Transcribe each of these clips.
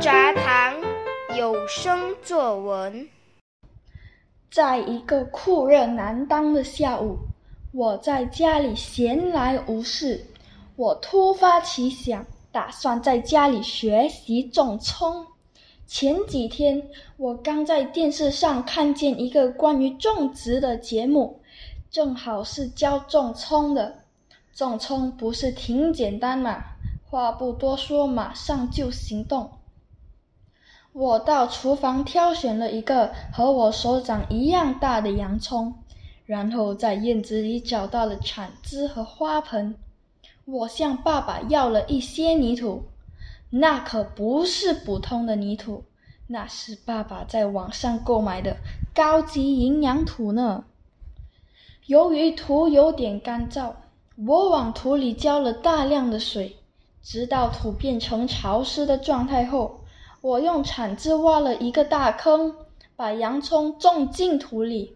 杂谈有声作文。在一个酷热难当的下午，我在家里闲来无事，我突发奇想，打算在家里学习种葱。前几天，我刚在电视上看见一个关于种植的节目，正好是教种葱的。种葱不是挺简单嘛？话不多说，马上就行动。我到厨房挑选了一个和我手掌一样大的洋葱，然后在院子里找到了铲子和花盆。我向爸爸要了一些泥土，那可不是普通的泥土，那是爸爸在网上购买的高级营养土呢。由于土有点干燥，我往土里浇了大量的水，直到土变成潮湿的状态后。我用铲子挖了一个大坑，把洋葱种进土里，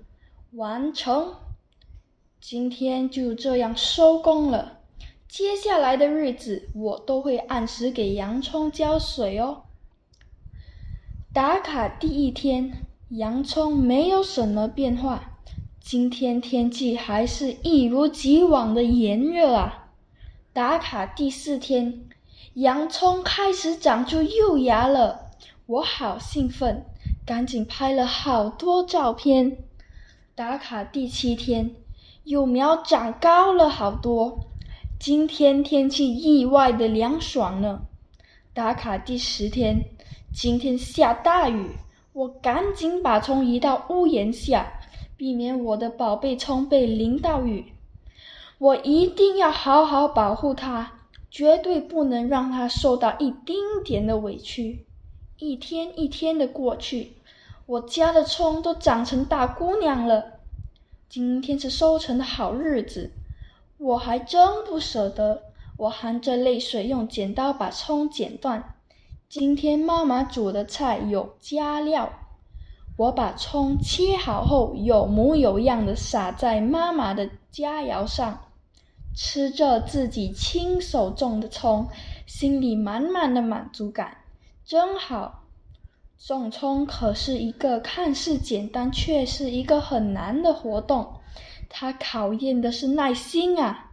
完成。今天就这样收工了。接下来的日子，我都会按时给洋葱浇水哦。打卡第一天，洋葱没有什么变化。今天天气还是一如既往的炎热啊。打卡第四天。洋葱开始长出幼芽了，我好兴奋，赶紧拍了好多照片。打卡第七天，幼苗长高了好多。今天天气意外的凉爽呢。打卡第十天，今天下大雨，我赶紧把葱移到屋檐下，避免我的宝贝葱被淋到雨。我一定要好好保护它。绝对不能让他受到一丁点的委屈。一天一天的过去，我家的葱都长成大姑娘了。今天是收成的好日子，我还真不舍得。我含着泪水用剪刀把葱剪断。今天妈妈煮的菜有加料，我把葱切好后有模有样的撒在妈妈的佳肴上。吃着自己亲手种的葱，心里满满的满足感，真好。种葱可是一个看似简单，却是一个很难的活动，它考验的是耐心啊。